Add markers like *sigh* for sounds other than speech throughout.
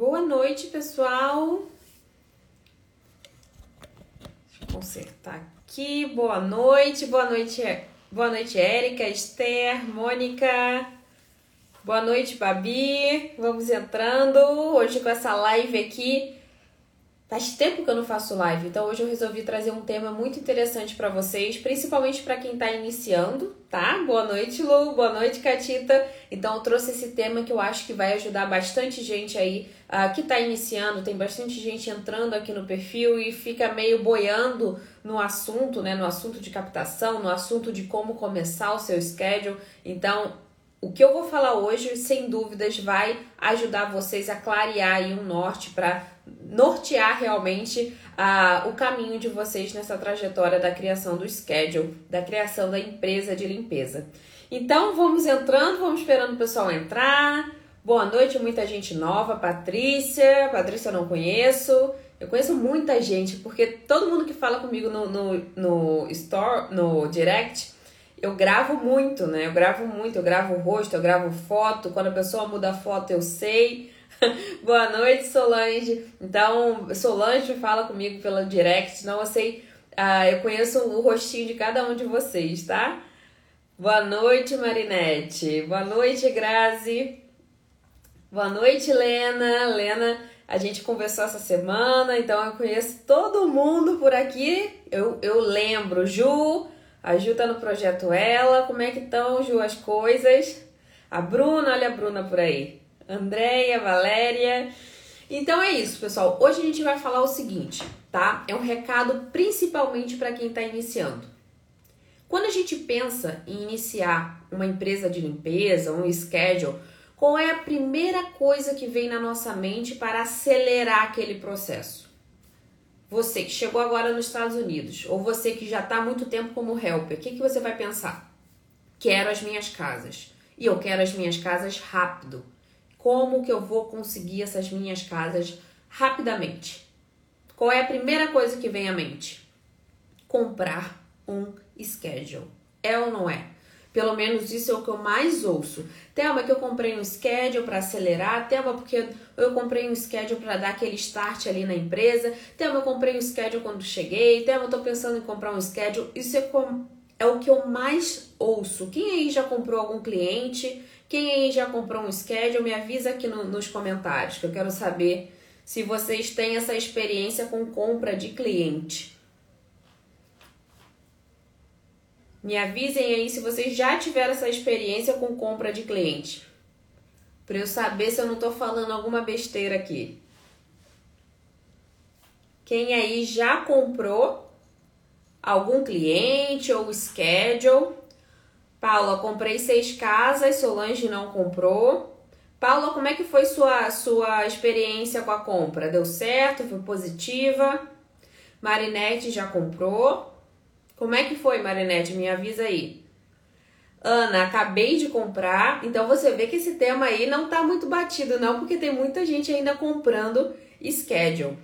Boa noite, pessoal. Deixa eu consertar aqui. Boa noite, boa noite, boa noite, Érica, Esther, Mônica. Boa noite, Babi. Vamos entrando hoje com essa live aqui Faz tempo que eu não faço live, então hoje eu resolvi trazer um tema muito interessante para vocês, principalmente para quem está iniciando, tá? Boa noite, Lu, boa noite, Catita. Então eu trouxe esse tema que eu acho que vai ajudar bastante gente aí uh, que está iniciando, tem bastante gente entrando aqui no perfil e fica meio boiando no assunto, né? No assunto de captação, no assunto de como começar o seu schedule. Então, o que eu vou falar hoje, sem dúvidas, vai ajudar vocês a clarear aí um norte para nortear realmente uh, o caminho de vocês nessa trajetória da criação do schedule, da criação da empresa de limpeza. Então vamos entrando, vamos esperando o pessoal entrar. Boa noite, muita gente nova. Patrícia, Patrícia eu não conheço. Eu conheço muita gente, porque todo mundo que fala comigo no, no, no store, no direct, eu gravo muito, né? Eu gravo muito, eu gravo o rosto, eu gravo foto. Quando a pessoa muda a foto, eu sei. *laughs* Boa noite, Solange. Então, Solange fala comigo pela direct, não eu sei, ah, eu conheço o rostinho de cada um de vocês, tá? Boa noite, Marinette. Boa noite, Grazi. Boa noite, Lena. Lena, a gente conversou essa semana, então eu conheço todo mundo por aqui. Eu, eu lembro, Ju, a Ju tá no projeto Ela. Como é que estão, Ju, as coisas? A Bruna, olha a Bruna por aí. Andréia, Valéria. Então é isso, pessoal. Hoje a gente vai falar o seguinte, tá? É um recado principalmente para quem está iniciando. Quando a gente pensa em iniciar uma empresa de limpeza, um schedule, qual é a primeira coisa que vem na nossa mente para acelerar aquele processo? Você que chegou agora nos Estados Unidos, ou você que já está há muito tempo como helper, o que, que você vai pensar? Quero as minhas casas. E eu quero as minhas casas rápido. Como que eu vou conseguir essas minhas casas rapidamente? Qual é a primeira coisa que vem à mente? Comprar um schedule. É ou não é? Pelo menos isso é o que eu mais ouço. Thelma, que eu comprei um schedule para acelerar. Thelma, porque eu comprei um schedule para dar aquele start ali na empresa. Thelma, eu comprei um schedule quando cheguei. Thelma, eu tô pensando em comprar um schedule. Isso é, com, é o que eu mais ouço. Quem aí já comprou algum cliente quem aí já comprou um schedule, me avisa aqui no, nos comentários, que eu quero saber se vocês têm essa experiência com compra de cliente. Me avisem aí se vocês já tiveram essa experiência com compra de cliente. Para eu saber se eu não estou falando alguma besteira aqui. Quem aí já comprou algum cliente ou schedule Paula, comprei seis casas, Solange não comprou. Paula, como é que foi sua, sua experiência com a compra? Deu certo? Foi positiva? Marinette já comprou? Como é que foi, Marinette? Me avisa aí. Ana, acabei de comprar. Então você vê que esse tema aí não tá muito batido, não, porque tem muita gente ainda comprando schedule.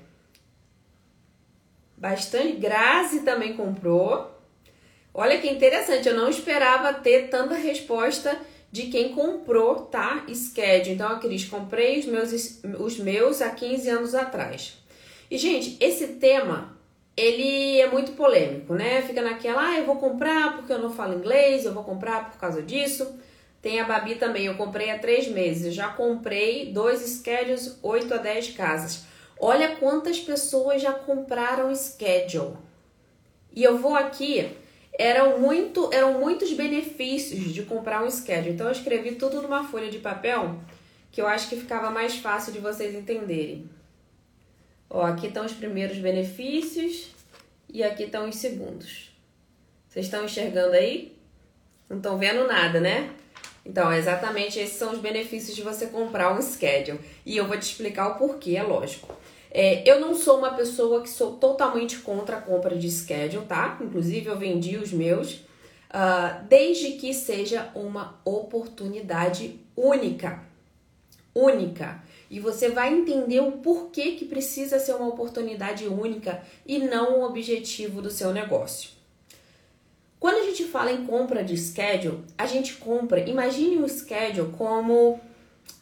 Bastante. Grazi também comprou. Olha que interessante, eu não esperava ter tanta resposta de quem comprou, tá? Schedule. Então, a Cris, comprei os meus, os meus há 15 anos atrás. E, gente, esse tema, ele é muito polêmico, né? Fica naquela, ah, eu vou comprar porque eu não falo inglês, eu vou comprar por causa disso. Tem a Babi também, eu comprei há três meses. Já comprei dois schedules, 8 a 10 casas. Olha quantas pessoas já compraram schedule. E eu vou aqui eram, muito, eram muitos benefícios de comprar um schedule. Então eu escrevi tudo numa folha de papel que eu acho que ficava mais fácil de vocês entenderem. Ó, aqui estão os primeiros benefícios e aqui estão os segundos. Vocês estão enxergando aí? Não estão vendo nada, né? Então, exatamente esses são os benefícios de você comprar um schedule. E eu vou te explicar o porquê, é lógico. É, eu não sou uma pessoa que sou totalmente contra a compra de schedule, tá? Inclusive, eu vendi os meus, uh, desde que seja uma oportunidade única. Única. E você vai entender o porquê que precisa ser uma oportunidade única e não o objetivo do seu negócio. Quando a gente fala em compra de schedule, a gente compra, imagine um schedule como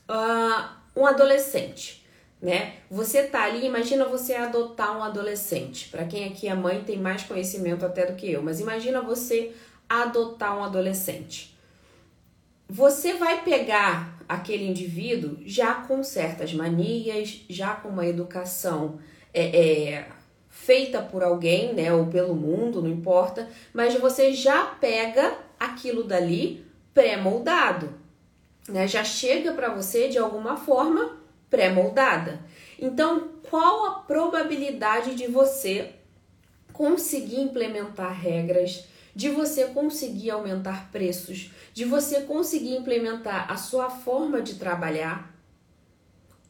uh, um adolescente né? Você tá ali, imagina você adotar um adolescente. Para quem aqui é mãe tem mais conhecimento até do que eu, mas imagina você adotar um adolescente. Você vai pegar aquele indivíduo já com certas manias, já com uma educação é, é, feita por alguém, né, ou pelo mundo, não importa, mas você já pega aquilo dali pré-moldado, né? Já chega para você de alguma forma pré-moldada. Então, qual a probabilidade de você conseguir implementar regras, de você conseguir aumentar preços, de você conseguir implementar a sua forma de trabalhar?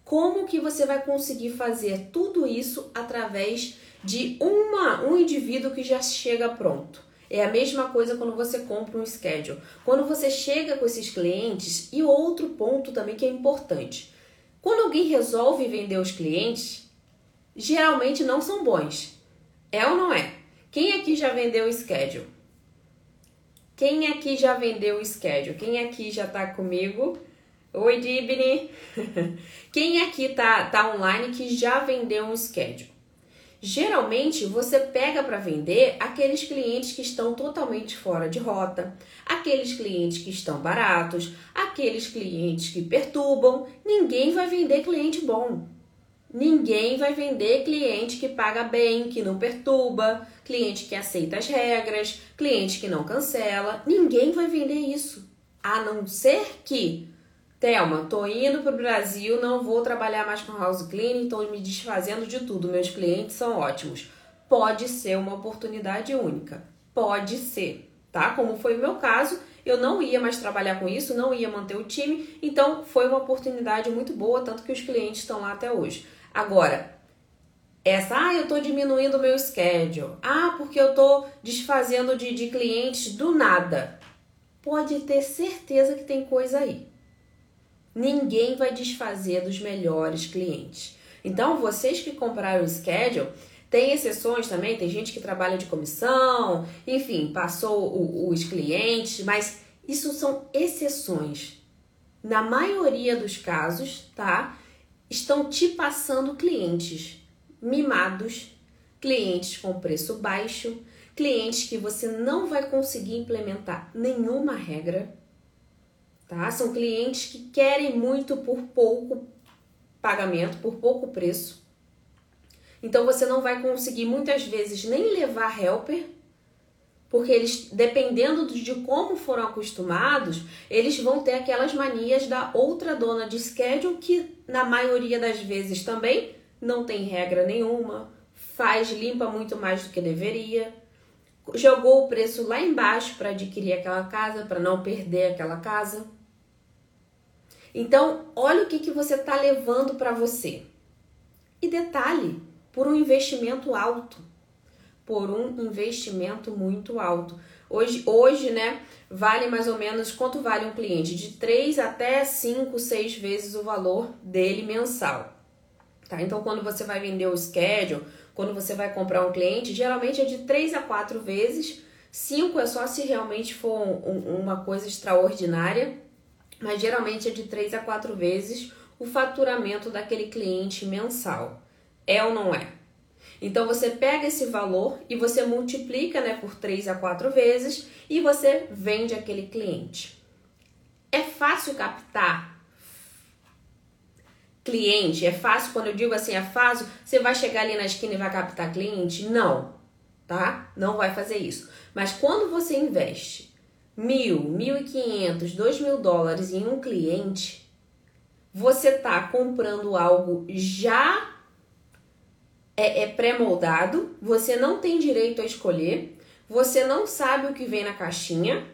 Como que você vai conseguir fazer tudo isso através de uma, um indivíduo que já chega pronto? É a mesma coisa quando você compra um schedule. Quando você chega com esses clientes, e outro ponto também que é importante. Quando alguém resolve vender os clientes, geralmente não são bons. É ou não é? Quem aqui já vendeu o schedule? Quem aqui já vendeu o schedule? Quem aqui já tá comigo? Oi, Dibni! *laughs* Quem aqui tá, tá online que já vendeu um schedule? Geralmente você pega para vender aqueles clientes que estão totalmente fora de rota, aqueles clientes que estão baratos, aqueles clientes que perturbam. Ninguém vai vender cliente bom. Ninguém vai vender cliente que paga bem, que não perturba, cliente que aceita as regras, cliente que não cancela. Ninguém vai vender isso. A não ser que Thelma, tô indo pro Brasil, não vou trabalhar mais com house cleaning, tô me desfazendo de tudo. Meus clientes são ótimos. Pode ser uma oportunidade única. Pode ser, tá? Como foi o meu caso, eu não ia mais trabalhar com isso, não ia manter o time, então foi uma oportunidade muito boa, tanto que os clientes estão lá até hoje. Agora, essa, ah, eu tô diminuindo o meu schedule. Ah, porque eu tô desfazendo de, de clientes do nada. Pode ter certeza que tem coisa aí. Ninguém vai desfazer dos melhores clientes. Então, vocês que compraram o schedule, tem exceções também, tem gente que trabalha de comissão, enfim, passou o, os clientes, mas isso são exceções. Na maioria dos casos, tá? Estão te passando clientes mimados, clientes com preço baixo, clientes que você não vai conseguir implementar nenhuma regra tá? São clientes que querem muito por pouco pagamento, por pouco preço. Então você não vai conseguir muitas vezes nem levar helper, porque eles, dependendo de como foram acostumados, eles vão ter aquelas manias da outra dona de schedule que na maioria das vezes também não tem regra nenhuma, faz limpa muito mais do que deveria, jogou o preço lá embaixo para adquirir aquela casa, para não perder aquela casa. Então, olha o que, que você está levando para você. E detalhe, por um investimento alto. Por um investimento muito alto. Hoje, hoje, né, vale mais ou menos quanto vale um cliente? De 3 até 5, 6 vezes o valor dele mensal. Tá? Então, quando você vai vender o schedule, quando você vai comprar um cliente, geralmente é de 3 a 4 vezes. 5 é só se realmente for um, uma coisa extraordinária mas geralmente é de 3 a 4 vezes o faturamento daquele cliente mensal. É ou não é? Então você pega esse valor e você multiplica né, por 3 a 4 vezes e você vende aquele cliente. É fácil captar cliente? É fácil, quando eu digo assim, é fácil, você vai chegar ali na esquina e vai captar cliente? Não, tá? Não vai fazer isso. Mas quando você investe mil, mil e quinhentos, dois mil dólares em um cliente, você tá comprando algo já é, é pré-moldado, você não tem direito a escolher, você não sabe o que vem na caixinha,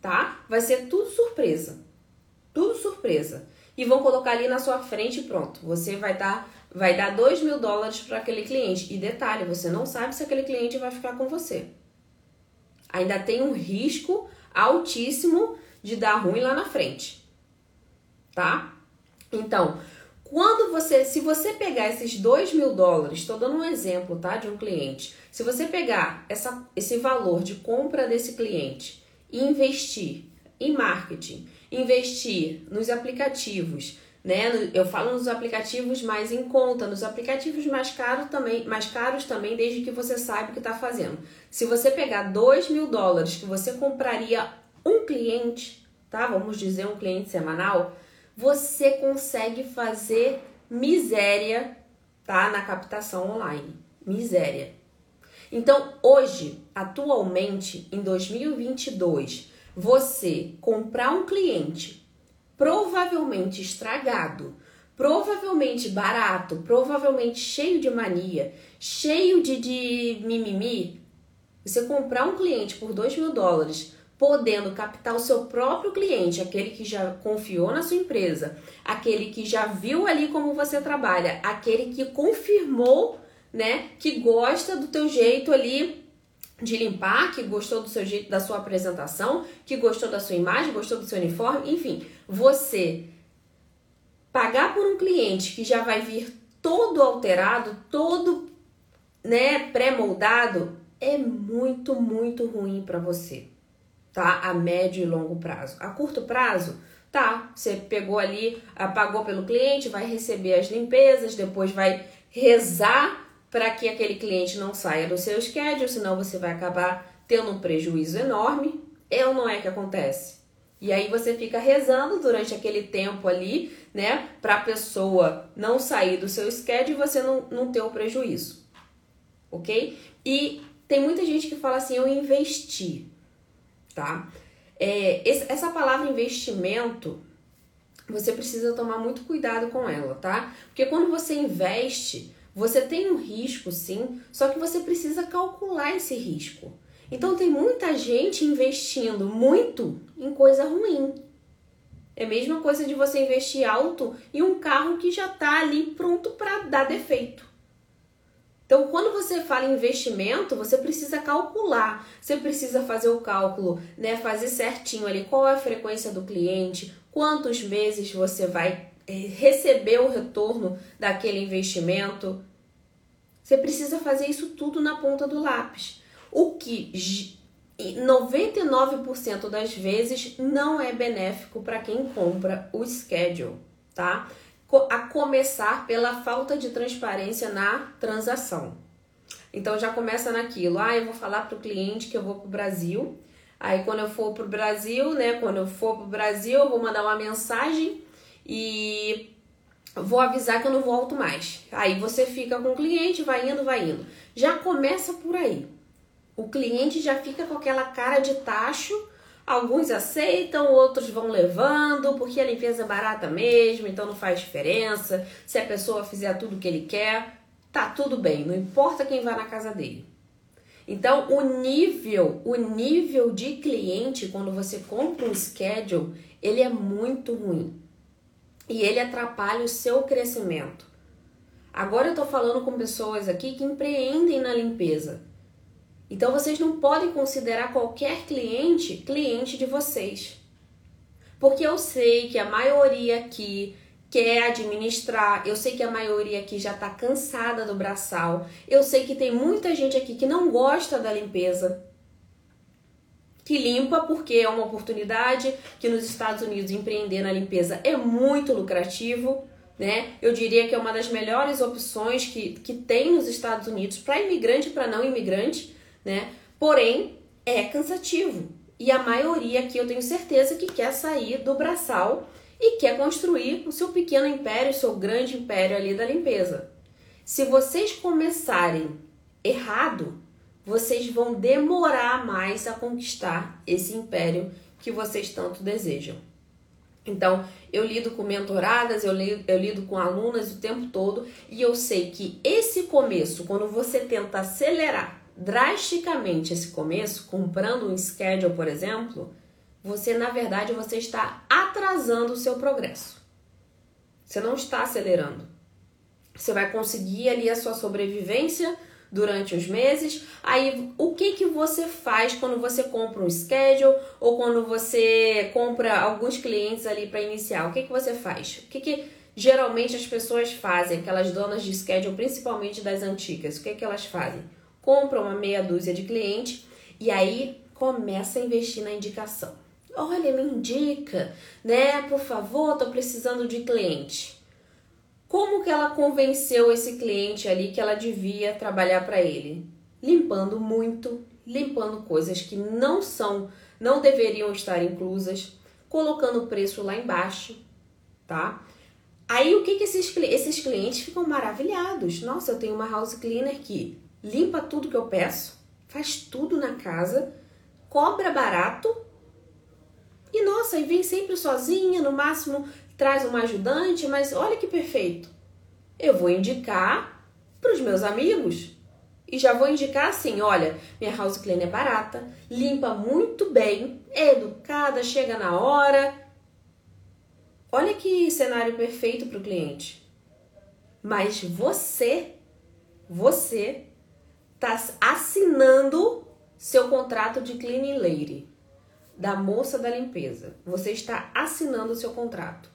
tá? Vai ser tudo surpresa. Tudo surpresa. E vão colocar ali na sua frente e pronto. Você vai dar, vai dar dois mil dólares para aquele cliente. E detalhe, você não sabe se aquele cliente vai ficar com você. Ainda tem um risco altíssimo de dar ruim lá na frente, tá? Então, quando você, se você pegar esses dois mil dólares, estou dando um exemplo, tá, de um cliente. Se você pegar essa, esse valor de compra desse cliente e investir em marketing, investir nos aplicativos, né? Eu falo nos aplicativos mais em conta, nos aplicativos mais caros também, mais caros também, desde que você saiba o que está fazendo. Se você pegar 2 mil dólares que você compraria um cliente, tá? Vamos dizer um cliente semanal, você consegue fazer miséria, tá? Na captação online. Miséria. Então, hoje, atualmente, em 2022, você comprar um cliente provavelmente estragado, provavelmente barato, provavelmente cheio de mania, cheio de, de mimimi, você comprar um cliente por 2 mil dólares, podendo captar o seu próprio cliente, aquele que já confiou na sua empresa, aquele que já viu ali como você trabalha, aquele que confirmou, né, que gosta do teu jeito ali de limpar, que gostou do seu jeito, da sua apresentação, que gostou da sua imagem, gostou do seu uniforme, enfim, você pagar por um cliente que já vai vir todo alterado, todo, né, pré-moldado, é muito, muito ruim para você, tá? A médio e longo prazo. A curto prazo, tá? Você pegou ali, pagou pelo cliente, vai receber as limpezas, depois vai rezar para que aquele cliente não saia do seu schedule, senão você vai acabar tendo um prejuízo enorme. É ou não é que acontece? E aí você fica rezando durante aquele tempo ali, né, para a pessoa não sair do seu schedule e você não, não ter o prejuízo. Ok? E tem muita gente que fala assim, eu investi, tá? É, essa palavra investimento, você precisa tomar muito cuidado com ela, tá? Porque quando você investe, você tem um risco, sim, só que você precisa calcular esse risco. Então tem muita gente investindo muito em coisa ruim. É a mesma coisa de você investir alto em um carro que já está ali pronto para dar defeito. Então, quando você fala em investimento, você precisa calcular, você precisa fazer o cálculo, né? Fazer certinho ali qual é a frequência do cliente, quantos meses você vai é, receber o retorno daquele investimento. Você precisa fazer isso tudo na ponta do lápis. O que 99% das vezes não é benéfico para quem compra o schedule, tá? A começar pela falta de transparência na transação. Então já começa naquilo, ah, eu vou falar para o cliente que eu vou para o Brasil. Aí quando eu for para o Brasil, né? Quando eu for para o Brasil, eu vou mandar uma mensagem e vou avisar que eu não volto mais. Aí você fica com o cliente, vai indo, vai indo. Já começa por aí. O cliente já fica com aquela cara de tacho. Alguns aceitam, outros vão levando, porque a limpeza é barata mesmo, então não faz diferença. Se a pessoa fizer tudo o que ele quer, tá tudo bem, não importa quem vai na casa dele. Então, o nível, o nível de cliente quando você compra um schedule, ele é muito ruim e ele atrapalha o seu crescimento. Agora eu estou falando com pessoas aqui que empreendem na limpeza. Então vocês não podem considerar qualquer cliente cliente de vocês. Porque eu sei que a maioria aqui quer administrar, eu sei que a maioria aqui já está cansada do braçal, eu sei que tem muita gente aqui que não gosta da limpeza, que limpa porque é uma oportunidade que nos Estados Unidos empreender na limpeza é muito lucrativo, né? Eu diria que é uma das melhores opções que, que tem nos Estados Unidos para imigrante e para não imigrante, né? Porém, é cansativo. E a maioria aqui eu tenho certeza que quer sair do braçal e quer construir o seu pequeno império, o seu grande império ali da limpeza. Se vocês começarem errado, vocês vão demorar mais a conquistar esse império que vocês tanto desejam. Então, eu lido com mentoradas, eu lido, eu lido com alunas o tempo todo e eu sei que esse começo, quando você tenta acelerar drasticamente esse começo, comprando um schedule, por exemplo, você na verdade você está atrasando o seu progresso. Você não está acelerando. Você vai conseguir ali a sua sobrevivência durante os meses. Aí, o que que você faz quando você compra um schedule ou quando você compra alguns clientes ali para iniciar? O que que você faz? O que que geralmente as pessoas fazem, aquelas donas de schedule, principalmente das antigas? O que que elas fazem? Compram uma meia dúzia de clientes e aí começa a investir na indicação. olha, me indica, né? Por favor, tô precisando de cliente. Como que ela convenceu esse cliente ali que ela devia trabalhar para ele? Limpando muito, limpando coisas que não são, não deveriam estar inclusas, colocando o preço lá embaixo, tá? Aí o que, que esses, esses clientes ficam maravilhados? Nossa, eu tenho uma house cleaner que limpa tudo que eu peço, faz tudo na casa, cobra barato e nossa, e vem sempre sozinha, no máximo traz uma ajudante, mas olha que perfeito. Eu vou indicar para os meus amigos e já vou indicar assim: olha, minha house cleaner é barata, limpa muito bem, é educada, chega na hora Olha que cenário perfeito para o cliente. Mas você, você está assinando seu contrato de cleaning lady, da moça da limpeza. Você está assinando seu contrato.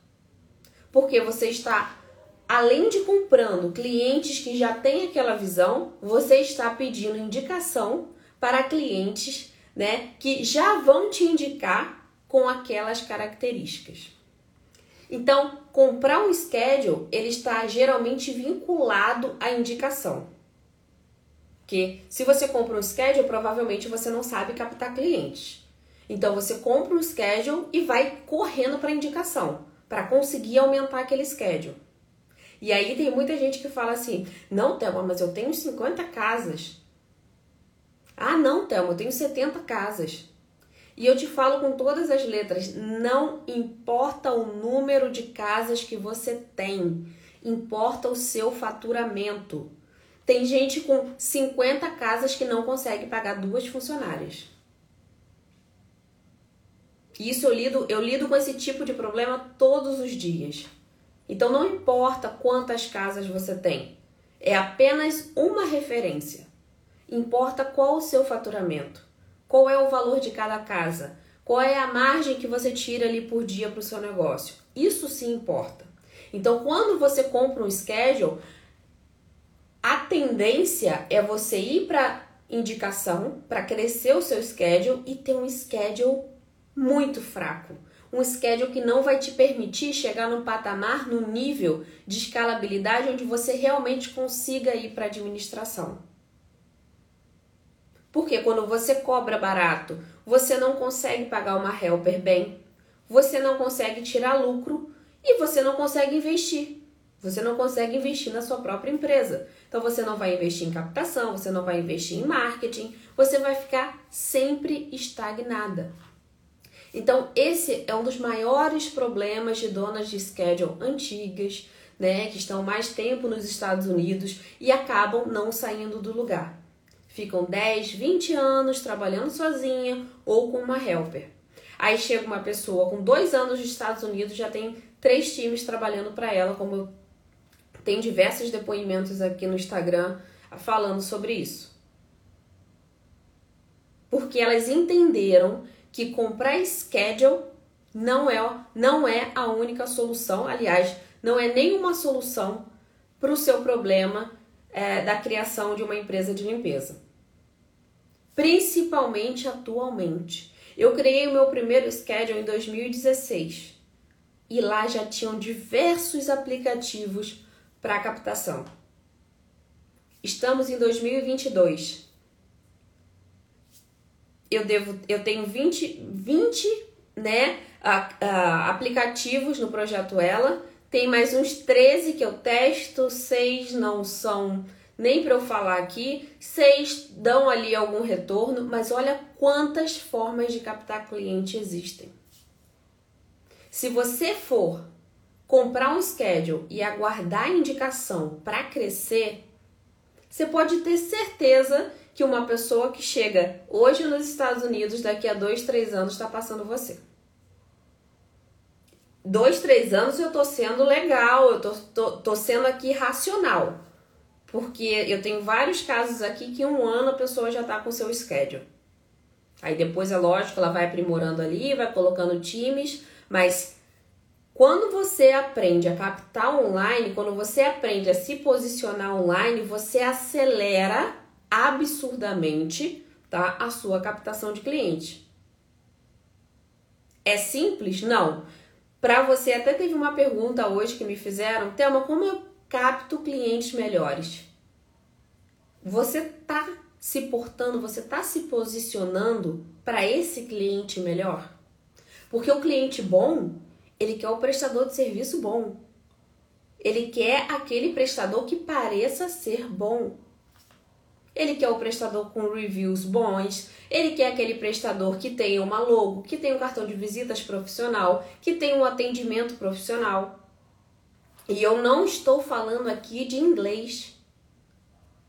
Porque você está, além de comprando clientes que já têm aquela visão, você está pedindo indicação para clientes né, que já vão te indicar com aquelas características. Então, comprar um schedule, ele está geralmente vinculado à indicação. Que se você compra um schedule, provavelmente você não sabe captar clientes. Então você compra um schedule e vai correndo para indicação, para conseguir aumentar aquele schedule. E aí tem muita gente que fala assim: "Não, Thelma, mas eu tenho 50 casas". Ah, não, Thelma, eu tenho 70 casas. E eu te falo com todas as letras: não importa o número de casas que você tem, importa o seu faturamento. Tem gente com 50 casas que não consegue pagar duas funcionárias. Isso eu lido, eu lido com esse tipo de problema todos os dias. Então não importa quantas casas você tem, é apenas uma referência. Importa qual o seu faturamento. Qual é o valor de cada casa? Qual é a margem que você tira ali por dia para o seu negócio? Isso sim importa. Então, quando você compra um schedule, a tendência é você ir para indicação, para crescer o seu schedule e ter um schedule muito fraco. Um schedule que não vai te permitir chegar num patamar, num nível de escalabilidade onde você realmente consiga ir para administração. Porque quando você cobra barato, você não consegue pagar uma helper bem, você não consegue tirar lucro e você não consegue investir. Você não consegue investir na sua própria empresa. Então você não vai investir em captação, você não vai investir em marketing, você vai ficar sempre estagnada. Então esse é um dos maiores problemas de donas de schedule antigas, né, que estão mais tempo nos Estados Unidos e acabam não saindo do lugar ficam 10, 20 anos trabalhando sozinha ou com uma helper. Aí chega uma pessoa com dois anos nos Estados Unidos, já tem três times trabalhando para ela, como tem diversos depoimentos aqui no Instagram falando sobre isso. Porque elas entenderam que comprar schedule não é, não é a única solução, aliás, não é nenhuma solução para o seu problema é, da criação de uma empresa de limpeza principalmente atualmente. Eu criei o meu primeiro schedule em 2016 e lá já tinham diversos aplicativos para captação. Estamos em 2022. Eu devo, eu tenho 20, 20 né, a, a, aplicativos no projeto Ela. Tem mais uns 13 que eu testo, seis não são nem para eu falar aqui. Seis dão ali algum retorno, mas olha quantas formas de captar cliente existem. Se você for comprar um schedule e aguardar a indicação para crescer, você pode ter certeza que uma pessoa que chega hoje nos Estados Unidos, daqui a dois, três anos, está passando você. Dois, três anos eu tô sendo legal, eu tô, tô, tô sendo aqui racional porque eu tenho vários casos aqui que um ano a pessoa já está com seu schedule. Aí depois é lógico, ela vai aprimorando ali, vai colocando times, mas quando você aprende a captar online, quando você aprende a se posicionar online, você acelera absurdamente tá, a sua captação de cliente. É simples? Não. Para você, até teve uma pergunta hoje que me fizeram, Thelma, como eu capto clientes melhores? Você tá se portando, você tá se posicionando para esse cliente melhor? Porque o cliente bom, ele quer o prestador de serviço bom. Ele quer aquele prestador que pareça ser bom. Ele quer o prestador com reviews bons, ele quer aquele prestador que tenha uma logo, que tenha um cartão de visitas profissional, que tenha um atendimento profissional. E eu não estou falando aqui de inglês.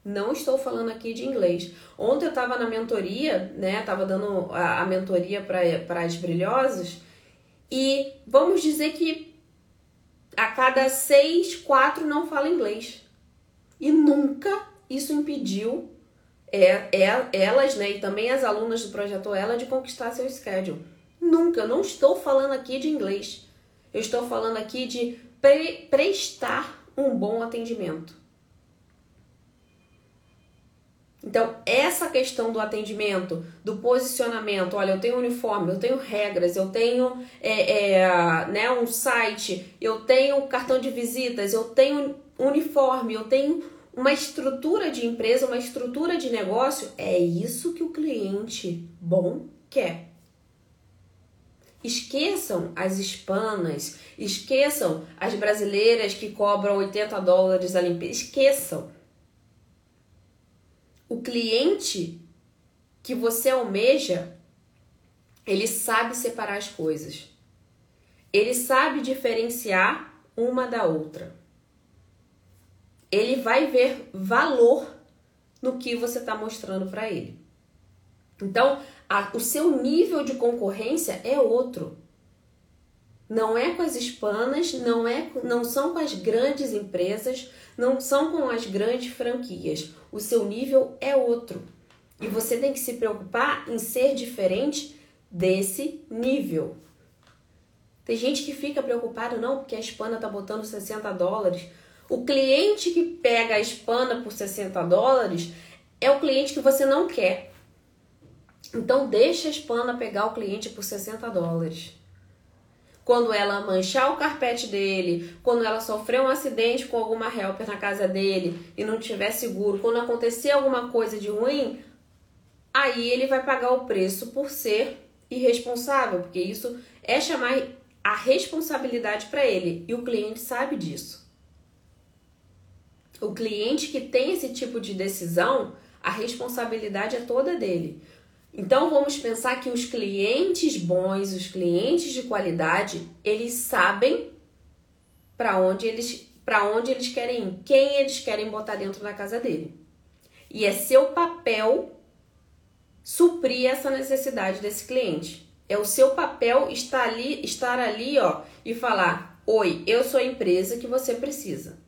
Não estou falando aqui de inglês. Ontem eu estava na mentoria, né? Tava dando a, a mentoria para as brilhosas. E vamos dizer que a cada seis, quatro não fala inglês. E nunca isso impediu é, é, elas, né, e também as alunas do projeto Ela de conquistar seu schedule. Nunca, eu não estou falando aqui de inglês. Eu estou falando aqui de pre prestar um bom atendimento. Então, essa questão do atendimento, do posicionamento, olha, eu tenho uniforme, eu tenho regras, eu tenho é, é, né, um site, eu tenho cartão de visitas, eu tenho uniforme, eu tenho uma estrutura de empresa, uma estrutura de negócio, é isso que o cliente bom quer. Esqueçam as hispanas, esqueçam as brasileiras que cobram 80 dólares a limpeza, esqueçam. O cliente que você almeja, ele sabe separar as coisas. Ele sabe diferenciar uma da outra ele vai ver valor no que você está mostrando para ele. Então, a, o seu nível de concorrência é outro. Não é com as hispanas, não é, não são com as grandes empresas, não são com as grandes franquias. O seu nível é outro. E você tem que se preocupar em ser diferente desse nível. Tem gente que fica preocupado, não, porque a hispana tá botando 60 dólares. O cliente que pega a espana por 60 dólares é o cliente que você não quer. Então deixa a espana pegar o cliente por 60 dólares. Quando ela manchar o carpete dele, quando ela sofrer um acidente com alguma helper na casa dele e não tiver seguro, quando acontecer alguma coisa de ruim, aí ele vai pagar o preço por ser irresponsável, porque isso é chamar a responsabilidade para ele e o cliente sabe disso. O cliente que tem esse tipo de decisão, a responsabilidade é toda dele. Então vamos pensar que os clientes bons, os clientes de qualidade, eles sabem para onde eles para onde eles querem ir, quem eles querem botar dentro da casa dele. E é seu papel suprir essa necessidade desse cliente. É o seu papel estar ali, estar ali, ó, e falar: "Oi, eu sou a empresa que você precisa".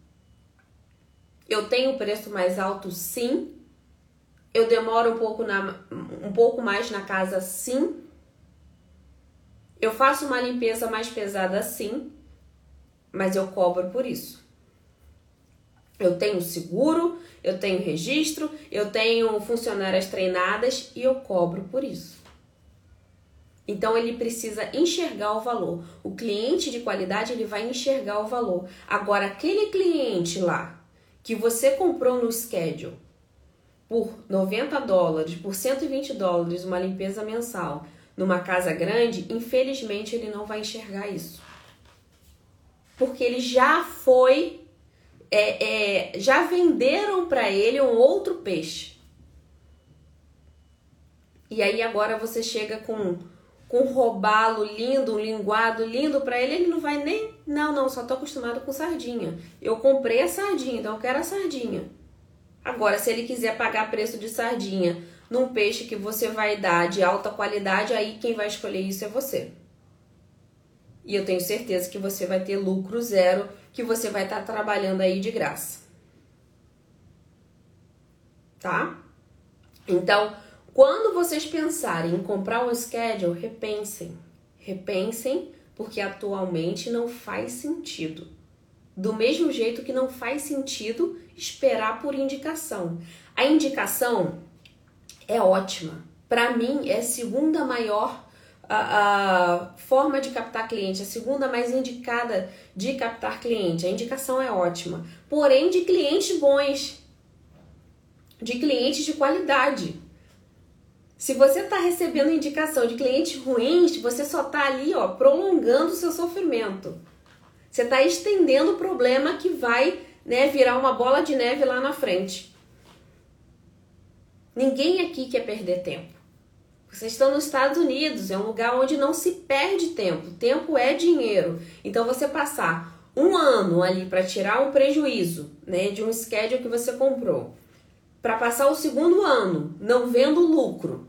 Eu tenho preço mais alto, sim. Eu demoro um pouco, na, um pouco mais na casa, sim. Eu faço uma limpeza mais pesada, sim. Mas eu cobro por isso. Eu tenho seguro, eu tenho registro, eu tenho funcionárias treinadas e eu cobro por isso. Então ele precisa enxergar o valor. O cliente de qualidade ele vai enxergar o valor. Agora aquele cliente lá que você comprou no schedule por 90 dólares, por 120 dólares, uma limpeza mensal numa casa grande, infelizmente ele não vai enxergar isso. Porque ele já foi, é, é, já venderam para ele um outro peixe. E aí agora você chega com com robalo lindo, um linguado lindo para ele, ele não vai nem. Não, não, só tô acostumado com sardinha. Eu comprei a sardinha, então eu quero a sardinha. Agora, se ele quiser pagar preço de sardinha num peixe que você vai dar de alta qualidade, aí quem vai escolher isso é você. E eu tenho certeza que você vai ter lucro zero, que você vai estar tá trabalhando aí de graça. Tá? Então, quando vocês pensarem em comprar um schedule, repensem. Repensem, porque atualmente não faz sentido. Do mesmo jeito que não faz sentido esperar por indicação. A indicação é ótima. Para mim, é a segunda maior a, a, forma de captar cliente, a segunda mais indicada de captar cliente. A indicação é ótima, porém de clientes bons, de clientes de qualidade. Se você está recebendo indicação de clientes ruins, você só está ali, ó, prolongando o seu sofrimento. Você está estendendo o problema que vai, né, virar uma bola de neve lá na frente. Ninguém aqui quer perder tempo. Vocês estão nos Estados Unidos, é um lugar onde não se perde tempo. Tempo é dinheiro. Então você passar um ano ali para tirar um prejuízo, né, de um schedule que você comprou, para passar o segundo ano não vendo lucro,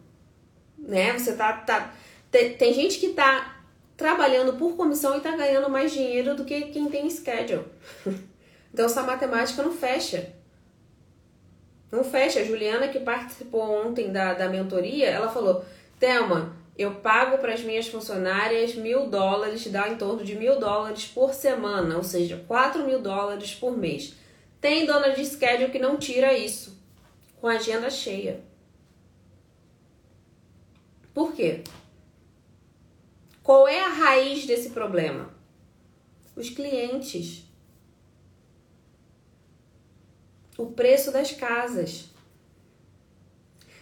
né? Você tá, tá tem, tem gente que tá trabalhando por comissão e tá ganhando mais dinheiro do que quem tem schedule. *laughs* então essa matemática não fecha. Não fecha. A Juliana, que participou ontem da, da mentoria, ela falou: Thelma, eu pago para as minhas funcionárias mil dólares, dá em torno de mil dólares por semana, ou seja, quatro mil dólares por mês. Tem dona de schedule que não tira isso, com agenda cheia. Por quê? Qual é a raiz desse problema? Os clientes. O preço das casas.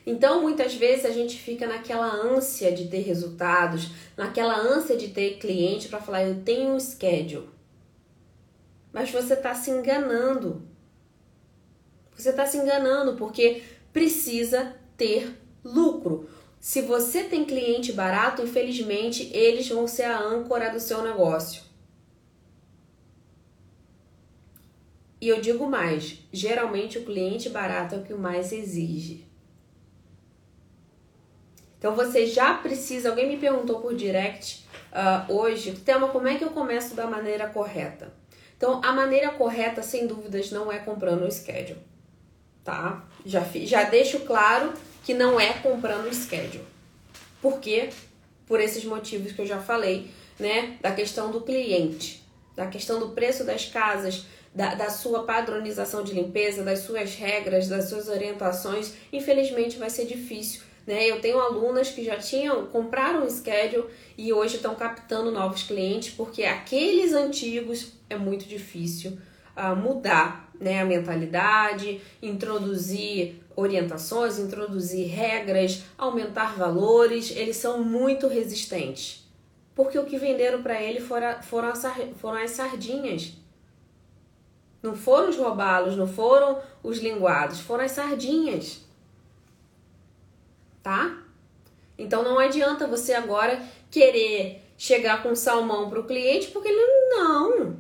Então, muitas vezes a gente fica naquela ânsia de ter resultados, naquela ânsia de ter cliente para falar, eu tenho um schedule. Mas você está se enganando. Você está se enganando porque precisa ter lucro. Se você tem cliente barato, infelizmente eles vão ser a âncora do seu negócio. E eu digo mais: geralmente o cliente barato é o que mais exige. Então você já precisa. Alguém me perguntou por direct uh, hoje, Thelma, como é que eu começo da maneira correta? Então a maneira correta, sem dúvidas, não é comprando o schedule, tá? Já, já deixo claro que não é comprando o schedule. Por quê? Por esses motivos que eu já falei, né? Da questão do cliente, da questão do preço das casas, da, da, sua padronização de limpeza, das suas regras, das suas orientações, infelizmente vai ser difícil né? Eu tenho alunas que já tinham, compraram o schedule e hoje estão captando novos clientes, porque aqueles antigos é muito difícil uh, mudar né? a mentalidade, introduzir orientações, introduzir regras, aumentar valores, eles são muito resistentes. Porque o que venderam para ele foram, foram, as, foram as sardinhas. Não foram os robalos, não foram os linguados, foram as sardinhas tá? Então não adianta você agora querer chegar com salmão para o cliente porque ele não.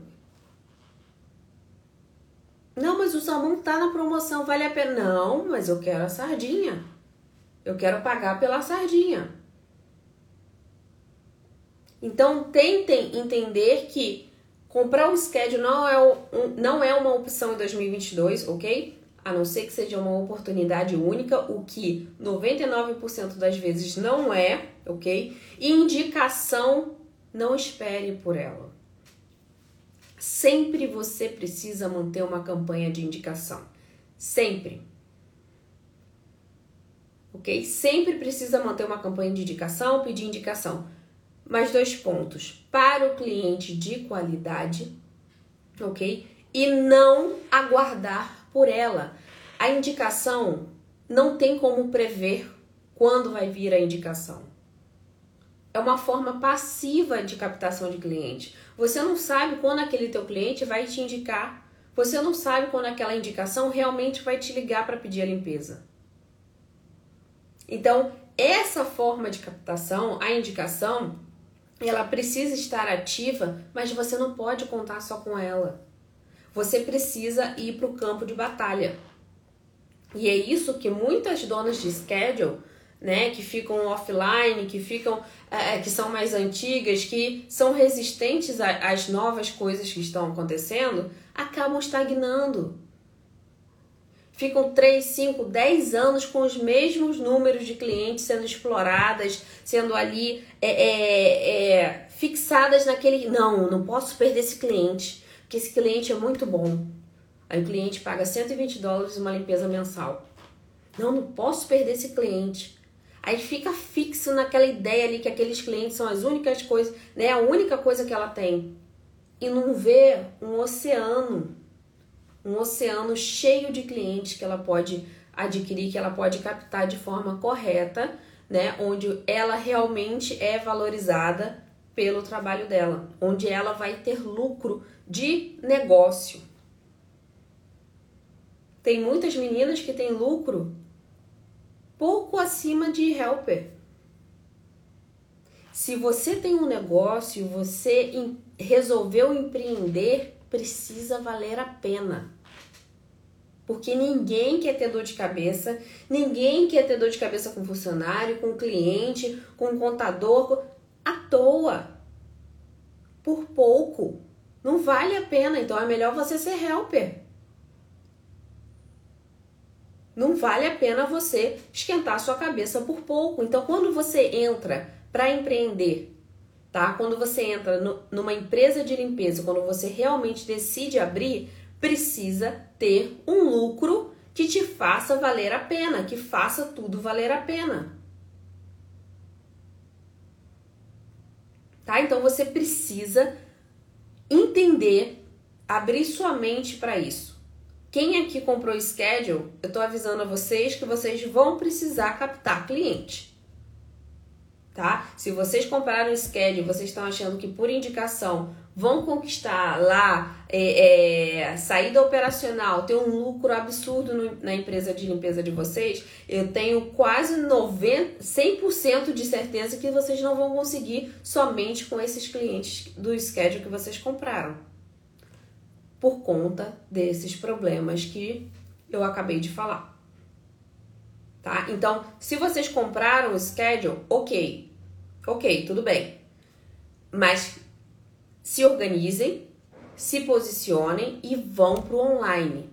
Não, mas o salmão tá na promoção, vale a pena. Não, mas eu quero a sardinha. Eu quero pagar pela sardinha. Então tentem entender que comprar um schedule não é, um, não é uma opção em 2022, ok? a não ser que seja uma oportunidade única, o que 99% das vezes não é, ok? Indicação, não espere por ela. Sempre você precisa manter uma campanha de indicação. Sempre. Ok? Sempre precisa manter uma campanha de indicação, pedir indicação. Mais dois pontos. Para o cliente de qualidade, ok? E não aguardar por ela. A indicação não tem como prever quando vai vir a indicação. É uma forma passiva de captação de cliente. Você não sabe quando aquele teu cliente vai te indicar. Você não sabe quando aquela indicação realmente vai te ligar para pedir a limpeza. Então, essa forma de captação, a indicação, ela precisa estar ativa, mas você não pode contar só com ela você precisa ir para o campo de batalha. E é isso que muitas donas de schedule, né, que ficam offline, que ficam, é, é que são mais antigas, que são resistentes às novas coisas que estão acontecendo, acabam estagnando. Ficam 3, 5, 10 anos com os mesmos números de clientes sendo exploradas, sendo ali é, é, é fixadas naquele. Não, não posso perder esse cliente que esse cliente é muito bom. Aí o cliente paga 120 dólares uma limpeza mensal. Não, não posso perder esse cliente. Aí fica fixo naquela ideia ali que aqueles clientes são as únicas coisas, né? A única coisa que ela tem. E não vê um oceano, um oceano cheio de clientes que ela pode adquirir, que ela pode captar de forma correta, né? Onde ela realmente é valorizada pelo trabalho dela, onde ela vai ter lucro de negócio. Tem muitas meninas que têm lucro pouco acima de helper. Se você tem um negócio, você resolveu empreender, precisa valer a pena. Porque ninguém quer ter dor de cabeça, ninguém quer ter dor de cabeça com funcionário, com cliente, com contador, à toa. Por pouco. Não vale a pena, então é melhor você ser helper. Não vale a pena você esquentar sua cabeça por pouco. Então, quando você entra para empreender, tá? Quando você entra no, numa empresa de limpeza, quando você realmente decide abrir, precisa ter um lucro que te faça valer a pena, que faça tudo valer a pena. Tá? Então você precisa entender, abrir sua mente para isso. Quem aqui comprou schedule, eu tô avisando a vocês que vocês vão precisar captar cliente tá? Se vocês compraram o schedule, vocês estão achando que por indicação vão conquistar lá é, é, saída operacional, ter um lucro absurdo no, na empresa de limpeza de vocês, eu tenho quase 90, 100% de certeza que vocês não vão conseguir somente com esses clientes do schedule que vocês compraram. Por conta desses problemas que eu acabei de falar tá? Então, se vocês compraram o schedule, ok, ok, tudo bem. Mas se organizem, se posicionem e vão para o online.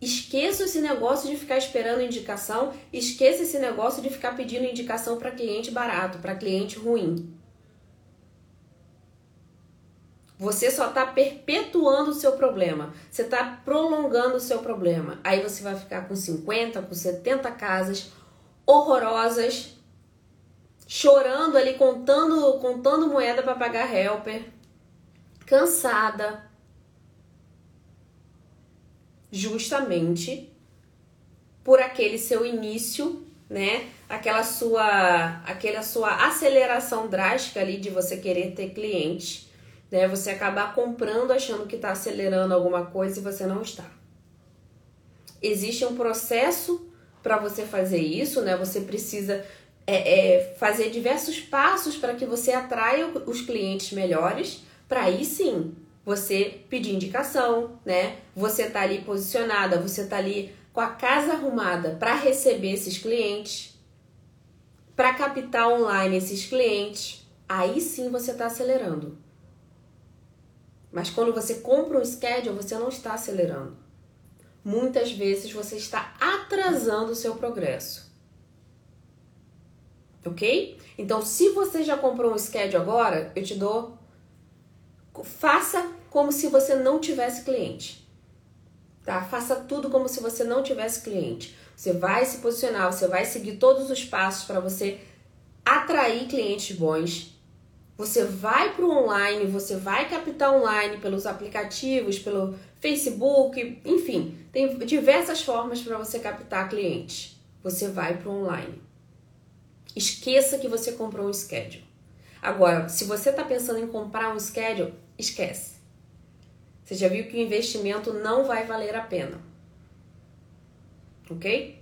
Esqueça esse negócio de ficar esperando indicação, esqueça esse negócio de ficar pedindo indicação para cliente barato, para cliente ruim. Você só está perpetuando o seu problema. Você está prolongando o seu problema. Aí você vai ficar com 50, com 70 casas horrorosas, chorando ali, contando, contando moeda para pagar helper, cansada. Justamente por aquele seu início, né? Aquela sua, aquela sua aceleração drástica ali de você querer ter cliente né? Você acabar comprando achando que está acelerando alguma coisa e você não está. Existe um processo para você fazer isso, né? Você precisa é, é, fazer diversos passos para que você atraia os clientes melhores, para aí sim você pedir indicação, né? Você tá ali posicionada, você tá ali com a casa arrumada para receber esses clientes, para captar online esses clientes. Aí sim você está acelerando. Mas quando você compra um schedule, você não está acelerando. Muitas vezes você está atrasando o seu progresso. Ok? Então, se você já comprou um schedule agora, eu te dou. Faça como se você não tivesse cliente. Tá? Faça tudo como se você não tivesse cliente. Você vai se posicionar, você vai seguir todos os passos para você atrair clientes bons você vai para o online, você vai captar online pelos aplicativos, pelo Facebook, enfim, tem diversas formas para você captar clientes. Você vai para o online. Esqueça que você comprou um schedule. Agora, se você está pensando em comprar um schedule, esquece. Você já viu que o investimento não vai valer a pena. Ok?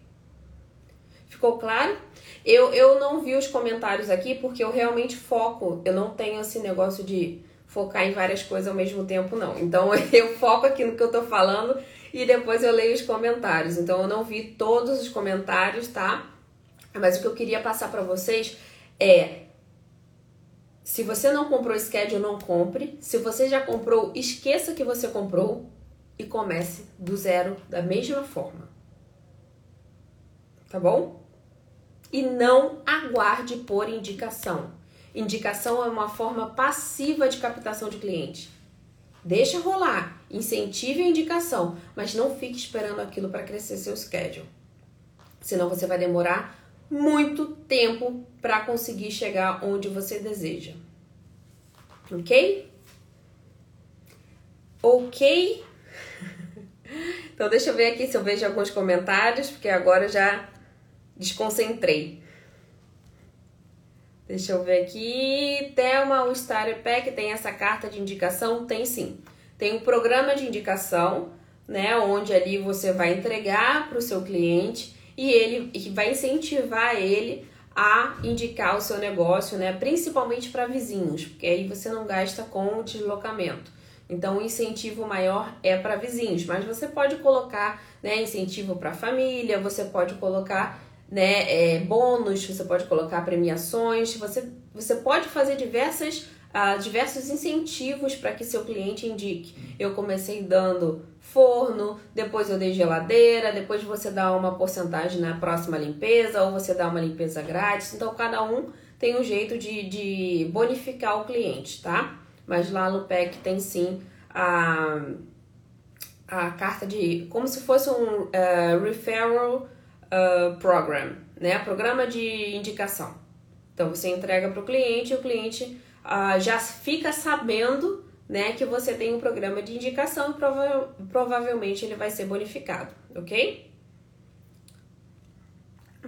Ficou claro? Eu, eu não vi os comentários aqui porque eu realmente foco. Eu não tenho esse negócio de focar em várias coisas ao mesmo tempo, não. Então *laughs* eu foco aqui no que eu tô falando e depois eu leio os comentários. Então eu não vi todos os comentários, tá? Mas o que eu queria passar para vocês é se você não comprou schedule, não compre. Se você já comprou, esqueça que você comprou e comece do zero da mesma forma. Tá bom? E não aguarde por indicação. Indicação é uma forma passiva de captação de cliente. Deixa rolar, incentive a indicação, mas não fique esperando aquilo para crescer seu schedule. Senão você vai demorar muito tempo para conseguir chegar onde você deseja. Ok? Ok? *laughs* Então deixa eu ver aqui se eu vejo alguns comentários, porque agora já desconcentrei. Deixa eu ver aqui. Thelma, o Starter tem essa carta de indicação? Tem sim. Tem um programa de indicação, né? Onde ali você vai entregar para o seu cliente e ele vai incentivar ele a indicar o seu negócio, né? Principalmente para vizinhos, porque aí você não gasta com o deslocamento. Então, o incentivo maior é para vizinhos, mas você pode colocar né, incentivo para família, você pode colocar né, é, bônus, você pode colocar premiações, você, você pode fazer diversas, uh, diversos incentivos para que seu cliente indique. Eu comecei dando forno, depois eu dei geladeira, depois você dá uma porcentagem na próxima limpeza, ou você dá uma limpeza grátis. Então, cada um tem um jeito de, de bonificar o cliente, tá? Mas lá no PEC tem sim a, a carta de. como se fosse um uh, referral uh, program, né? Programa de indicação. Então você entrega para o cliente e o cliente uh, já fica sabendo né, que você tem um programa de indicação e prova provavelmente ele vai ser bonificado, ok?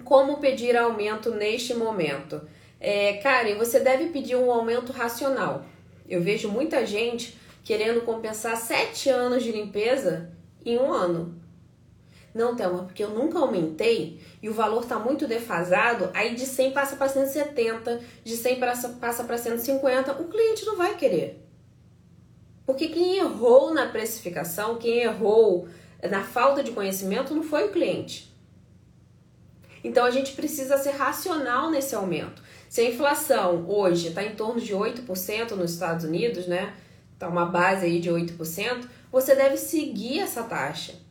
Como pedir aumento neste momento? É, Karen, você deve pedir um aumento racional. Eu vejo muita gente querendo compensar sete anos de limpeza em um ano. Não, Thelma, porque eu nunca aumentei e o valor está muito defasado, aí de 100 passa para 170, de 100 passa para 150, o cliente não vai querer. Porque quem errou na precificação, quem errou na falta de conhecimento não foi o cliente. Então a gente precisa ser racional nesse aumento. Se a inflação hoje está em torno de 8% nos Estados Unidos, né? Tá uma base aí de 8%, você deve seguir essa taxa.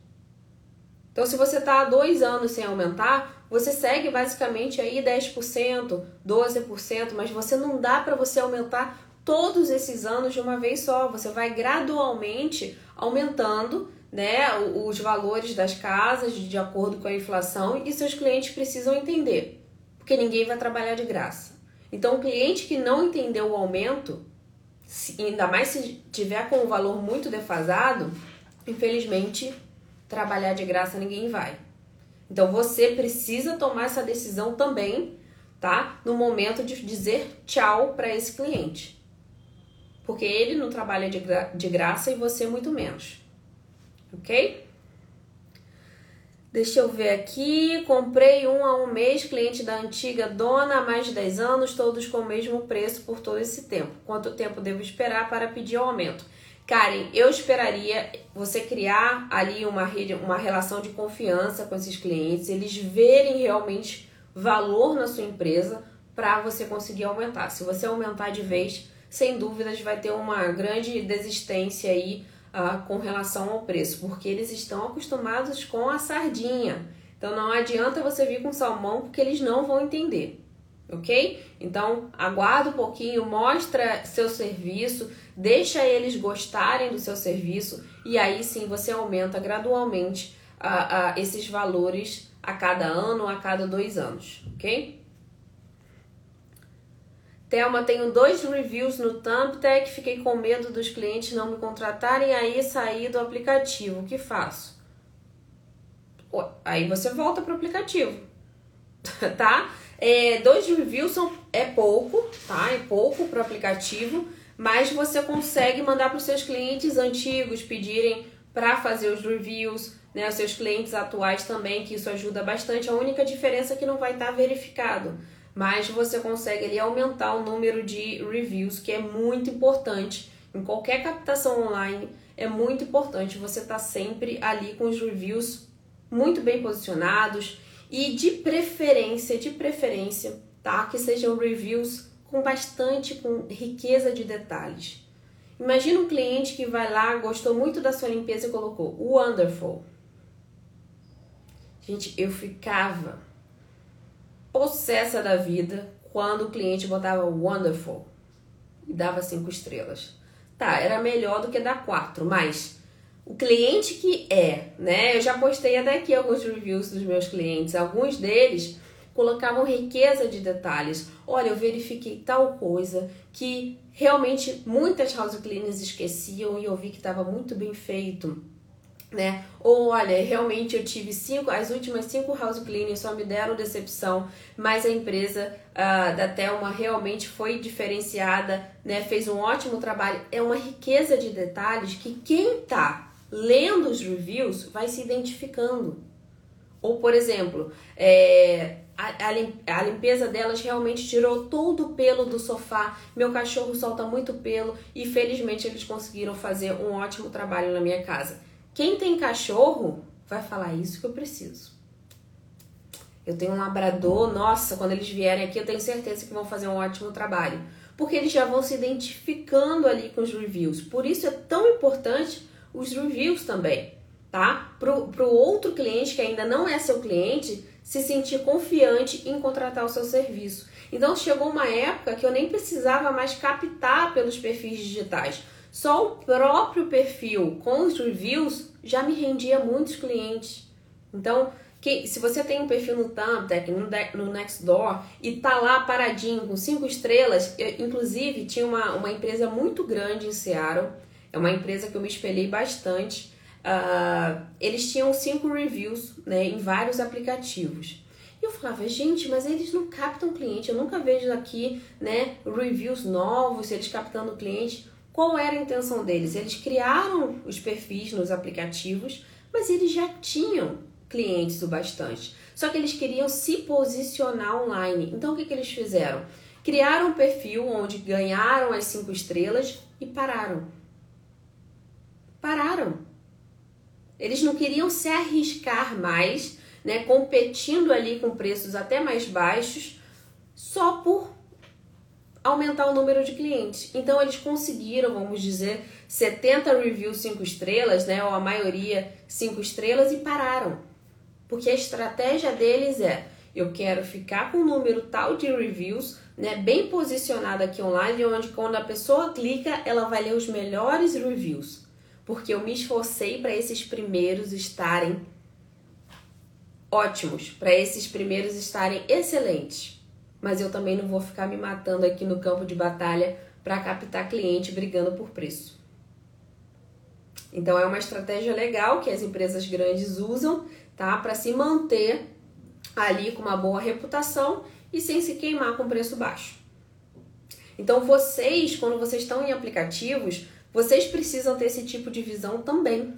Então, se você está há dois anos sem aumentar, você segue basicamente aí 10%, 12%, mas você não dá para você aumentar todos esses anos de uma vez só. Você vai gradualmente aumentando né, os valores das casas de acordo com a inflação e seus clientes precisam entender porque ninguém vai trabalhar de graça. Então, o cliente que não entendeu o aumento, ainda mais se tiver com o valor muito defasado, infelizmente, trabalhar de graça ninguém vai. Então, você precisa tomar essa decisão também, tá? No momento de dizer tchau para esse cliente. Porque ele não trabalha de, gra de graça e você muito menos. Ok? Deixa eu ver aqui. Comprei um a um mês, cliente da antiga dona há mais de 10 anos, todos com o mesmo preço por todo esse tempo. Quanto tempo devo esperar para pedir o aumento? Karen, eu esperaria você criar ali uma, rede, uma relação de confiança com esses clientes, eles verem realmente valor na sua empresa para você conseguir aumentar. Se você aumentar de vez, sem dúvidas vai ter uma grande desistência aí uh, com relação ao preço, porque eles estão acostumados com a sardinha. Então não adianta você vir com salmão porque eles não vão entender, ok? Então aguarda um pouquinho, mostra seu serviço, deixa eles gostarem do seu serviço e aí sim você aumenta gradualmente uh, uh, esses valores a cada ano, a cada dois anos, ok? Thelma, tenho dois reviews no Thumbtack, fiquei com medo dos clientes não me contratarem, aí saí do aplicativo. O que faço? Aí você volta pro aplicativo, *laughs* tá? É, dois reviews são, é pouco, tá? É pouco pro aplicativo, mas você consegue mandar para os seus clientes antigos pedirem para fazer os reviews, né? Os seus clientes atuais também, que isso ajuda bastante. A única diferença é que não vai estar tá verificado mas você consegue ali aumentar o número de reviews, que é muito importante. Em qualquer captação online, é muito importante você estar tá sempre ali com os reviews muito bem posicionados e de preferência, de preferência, tá? Que sejam reviews com bastante, com riqueza de detalhes. Imagina um cliente que vai lá, gostou muito da sua limpeza e colocou wonderful. Gente, eu ficava possessa da vida quando o cliente botava wonderful e dava cinco estrelas. Tá, era melhor do que dar quatro, mas o cliente que é, né? Eu já postei até aqui alguns reviews dos meus clientes. Alguns deles colocavam riqueza de detalhes. Olha, eu verifiquei tal coisa que realmente muitas house cleaners esqueciam e eu vi que estava muito bem feito. Né? Ou olha, realmente eu tive cinco, as últimas cinco house cleaners só me deram decepção, mas a empresa uh, da Telma realmente foi diferenciada, né? Fez um ótimo trabalho. É uma riqueza de detalhes que quem tá lendo os reviews vai se identificando. Ou, por exemplo, é, a, a, limpeza delas realmente tirou todo o pelo do sofá. Meu cachorro solta muito pelo e felizmente eles conseguiram fazer um ótimo trabalho na minha casa. Quem tem cachorro vai falar isso que eu preciso. Eu tenho um labrador, nossa, quando eles vierem aqui eu tenho certeza que vão fazer um ótimo trabalho, porque eles já vão se identificando ali com os reviews. Por isso é tão importante os reviews também, tá? Pro, pro outro cliente que ainda não é seu cliente se sentir confiante em contratar o seu serviço. Então chegou uma época que eu nem precisava mais captar pelos perfis digitais. Só o próprio perfil com os reviews já me rendia muitos clientes. Então, que, se você tem um perfil no Thumbtack, no, no Nextdoor e tá lá paradinho com cinco estrelas, eu, inclusive tinha uma, uma empresa muito grande em Seattle, é uma empresa que eu me espelhei bastante. Uh, eles tinham cinco reviews né, em vários aplicativos. E eu falava, gente, mas eles não captam cliente. Eu nunca vejo aqui né, reviews novos, eles captando cliente. Qual era a intenção deles? Eles criaram os perfis nos aplicativos, mas eles já tinham clientes o bastante. Só que eles queriam se posicionar online. Então o que, que eles fizeram? Criaram um perfil onde ganharam as cinco estrelas e pararam pararam. Eles não queriam se arriscar mais, né, competindo ali com preços até mais baixos, só por aumentar o número de clientes. Então eles conseguiram, vamos dizer, 70 reviews 5 estrelas, né, ou a maioria 5 estrelas e pararam. Porque a estratégia deles é: eu quero ficar com um número tal de reviews, né, bem posicionado aqui online, onde quando a pessoa clica, ela vai ler os melhores reviews porque eu me esforcei para esses primeiros estarem ótimos, para esses primeiros estarem excelentes. Mas eu também não vou ficar me matando aqui no campo de batalha para captar cliente brigando por preço. Então é uma estratégia legal que as empresas grandes usam, tá, para se manter ali com uma boa reputação e sem se queimar com preço baixo. Então vocês, quando vocês estão em aplicativos, vocês precisam ter esse tipo de visão também,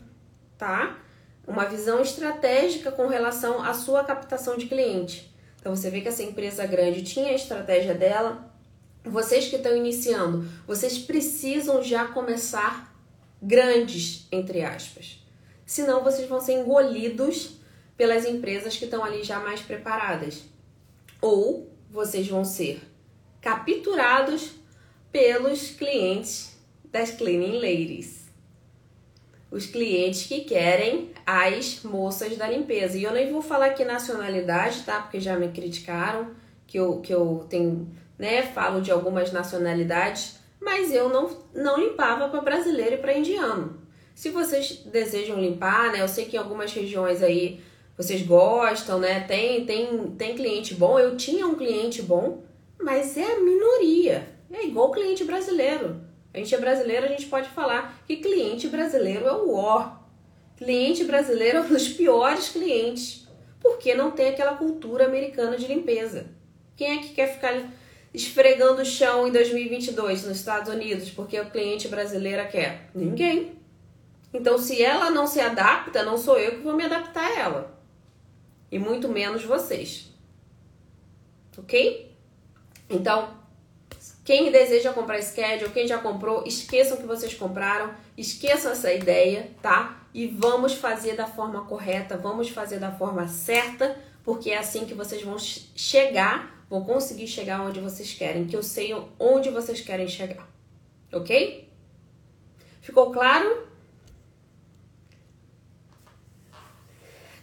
tá? Uma visão estratégica com relação à sua captação de cliente. Então você vê que essa empresa grande tinha a estratégia dela. Vocês que estão iniciando, vocês precisam já começar grandes, entre aspas. Senão vocês vão ser engolidos pelas empresas que estão ali já mais preparadas. Ou vocês vão ser capturados pelos clientes das cleaning ladies. Os clientes que querem as moças da limpeza. E eu nem vou falar aqui nacionalidade, tá? Porque já me criticaram que eu, que eu tenho, né? Falo de algumas nacionalidades, mas eu não, não limpava para brasileiro e para indiano. Se vocês desejam limpar, né? Eu sei que em algumas regiões aí vocês gostam, né? Tem, tem, tem cliente bom. Eu tinha um cliente bom, mas é a minoria. É igual cliente brasileiro. A gente é brasileiro, a gente pode falar que cliente brasileiro é o ó. Cliente brasileiro é um dos piores clientes, porque não tem aquela cultura americana de limpeza. Quem é que quer ficar esfregando o chão em 2022 nos Estados Unidos porque o cliente brasileira quer? Ninguém. Então, se ela não se adapta, não sou eu que vou me adaptar a ela. E muito menos vocês. Ok? Então, quem deseja comprar schedule, quem já comprou, esqueçam que vocês compraram, esqueçam essa ideia, tá? E vamos fazer da forma correta, vamos fazer da forma certa, porque é assim que vocês vão chegar, vão conseguir chegar onde vocês querem, que eu sei onde vocês querem chegar. Ok? Ficou claro?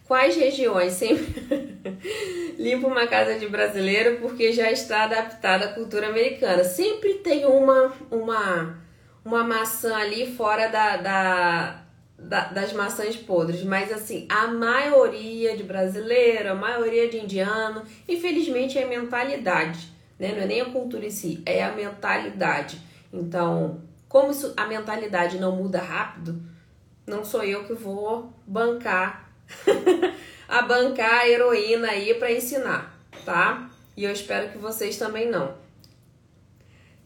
Quais regiões sempre *laughs* limpa uma casa de brasileiro porque já está adaptada à cultura americana? Sempre tem uma uma uma maçã ali fora da, da, da, das maçãs podres, mas assim, a maioria de brasileiro, a maioria de indiano, infelizmente é mentalidade, né? Não é nem a cultura em si, é a mentalidade. Então, como isso, a mentalidade não muda rápido, não sou eu que vou bancar *laughs* a bancar a heroína aí para ensinar, tá? E eu espero que vocês também não.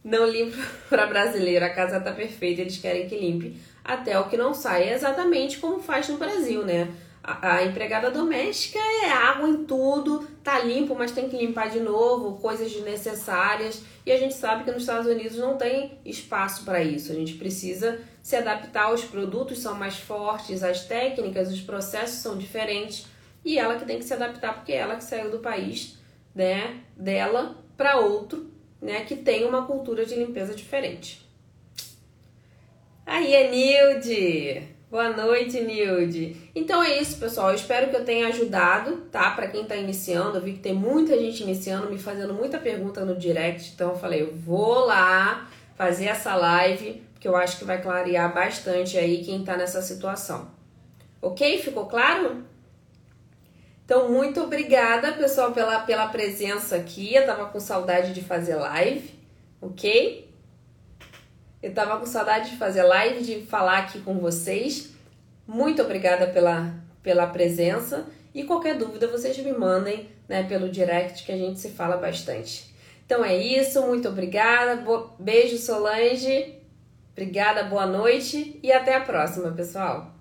Não limpo *laughs* para brasileiro, a casa tá perfeita, eles querem que limpe até o que não sai. É exatamente como faz no Brasil, né? A, empregada doméstica é água em tudo, tá limpo, mas tem que limpar de novo, coisas desnecessárias. E a gente sabe que nos Estados Unidos não tem espaço para isso. A gente precisa se adaptar, os produtos são mais fortes, as técnicas, os processos são diferentes. E ela que tem que se adaptar, porque é ela que saiu do país né, dela para outro, né, que tem uma cultura de limpeza diferente. Aí é Nilde! Boa noite, Nilde. Então é isso, pessoal. Eu espero que eu tenha ajudado, tá? Para quem tá iniciando, eu vi que tem muita gente iniciando, me fazendo muita pergunta no direct. Então eu falei, eu vou lá fazer essa live, que eu acho que vai clarear bastante aí quem tá nessa situação. Ok? Ficou claro? Então, muito obrigada, pessoal, pela, pela presença aqui. Eu tava com saudade de fazer live, ok? Eu tava com saudade de fazer live, de falar aqui com vocês. Muito obrigada pela, pela presença. E qualquer dúvida vocês me mandem né, pelo direct que a gente se fala bastante. Então é isso, muito obrigada. Beijo, Solange. Obrigada, boa noite e até a próxima, pessoal.